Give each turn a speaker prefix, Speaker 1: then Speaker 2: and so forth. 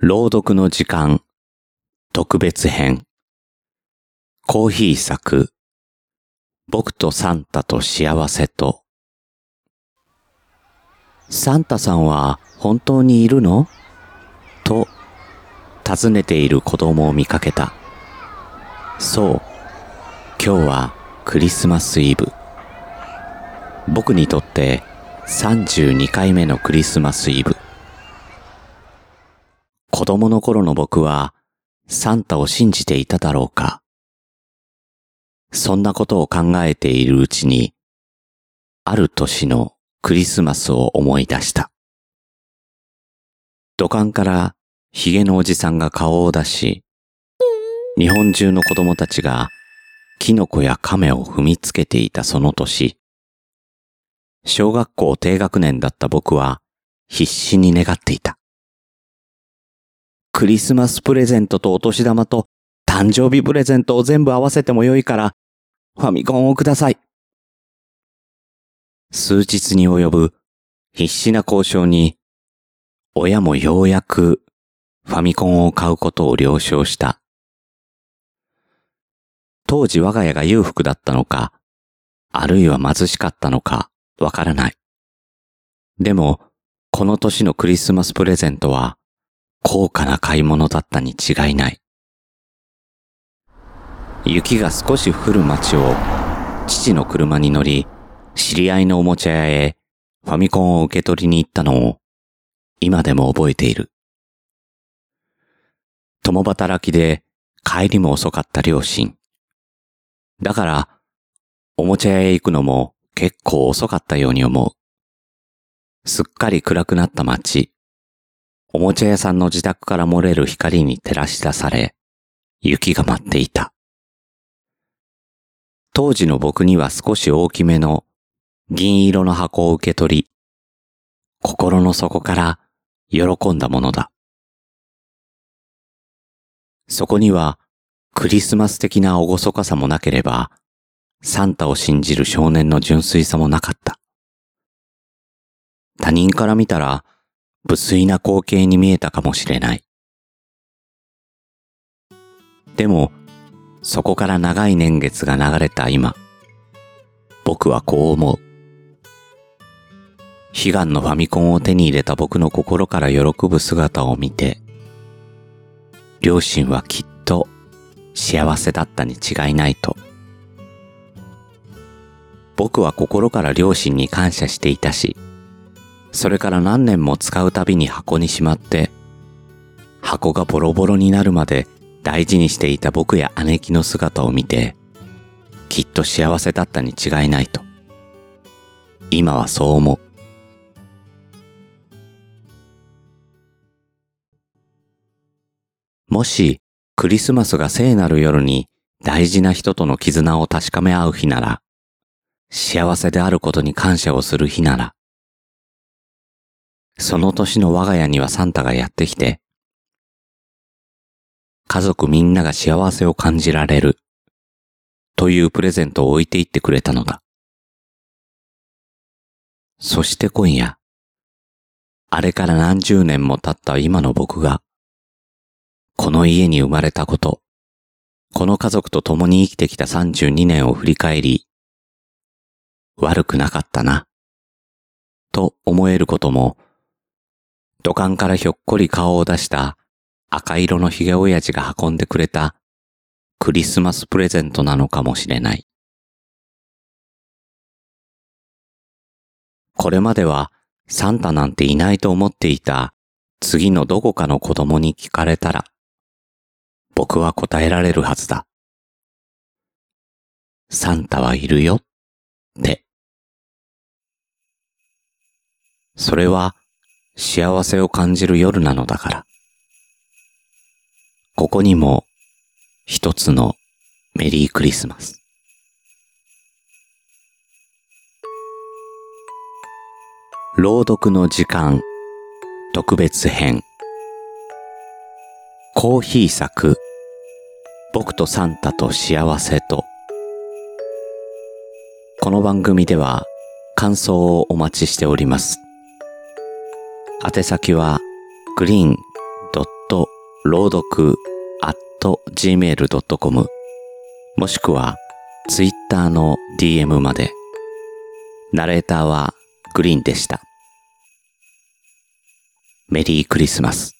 Speaker 1: 朗読の時間特別編コーヒー作僕とサンタと幸せとサンタさんは本当にいるの？と尋ねている子供を見かけた。そう、今日はクリスマスイブ。僕にとって32回目のクリスマスイブ。子供の頃の僕はサンタを信じていただろうかそんなことを考えているうちに、ある年のクリスマスを思い出した。土管からヒゲのおじさんが顔を出し、日本中の子供たちがキノコや亀を踏みつけていたその年、小学校低学年だった僕は必死に願っていた。クリスマスプレゼントとお年玉と誕生日プレゼントを全部合わせてもよいから、ファミコンをください。数日に及ぶ必死な交渉に、親もようやくファミコンを買うことを了承した。当時我が家が裕福だったのか、あるいは貧しかったのか、わからない。でも、この年のクリスマスプレゼントは、高価な買い物だったに違いない。雪が少し降る街を父の車に乗り、知り合いのおもちゃ屋へファミコンを受け取りに行ったのを今でも覚えている。共働きで帰りも遅かった両親。だから、おもちゃ屋へ行くのも結構遅かったように思う。すっかり暗くなった街。おもちゃ屋さんの自宅から漏れる光に照らし出され、雪が舞っていた。当時の僕には少し大きめの銀色の箱を受け取り、心の底から喜んだものだ。そこにはクリスマス的な厳かさもなければ、サンタを信じる少年の純粋さもなかった。他人から見たら、無粋な光景に見えたかもしれない。でも、そこから長い年月が流れた今、僕はこう思う。悲願のファミコンを手に入れた僕の心から喜ぶ姿を見て、両親はきっと幸せだったに違いないと。僕は心から両親に感謝していたし、それから何年も使うたびに箱にしまって、箱がボロボロになるまで大事にしていた僕や姉貴の姿を見て、きっと幸せだったに違いないと。今はそう思う。もし、クリスマスが聖なる夜に大事な人との絆を確かめ合う日なら、幸せであることに感謝をする日なら、その年の我が家にはサンタがやってきて、家族みんなが幸せを感じられる、というプレゼントを置いていってくれたのだ。そして今夜、あれから何十年も経った今の僕が、この家に生まれたこと、この家族と共に生きてきた32年を振り返り、悪くなかったな、と思えることも土管からひょっこり顔を出した赤色のヒゲ親父が運んでくれたクリスマスプレゼントなのかもしれない。これまではサンタなんていないと思っていた次のどこかの子供に聞かれたら、僕は答えられるはずだ。サンタはいるよって。それは幸せを感じる夜なのだから。ここにも一つのメリークリスマス。朗読の時間特別編コーヒー作僕とサンタと幸せとこの番組では感想をお待ちしております。宛先は green.radio 朗読 at gmail.com もしくは Twitter の DM まで。ナレーターはグリーンでした。メリークリスマス。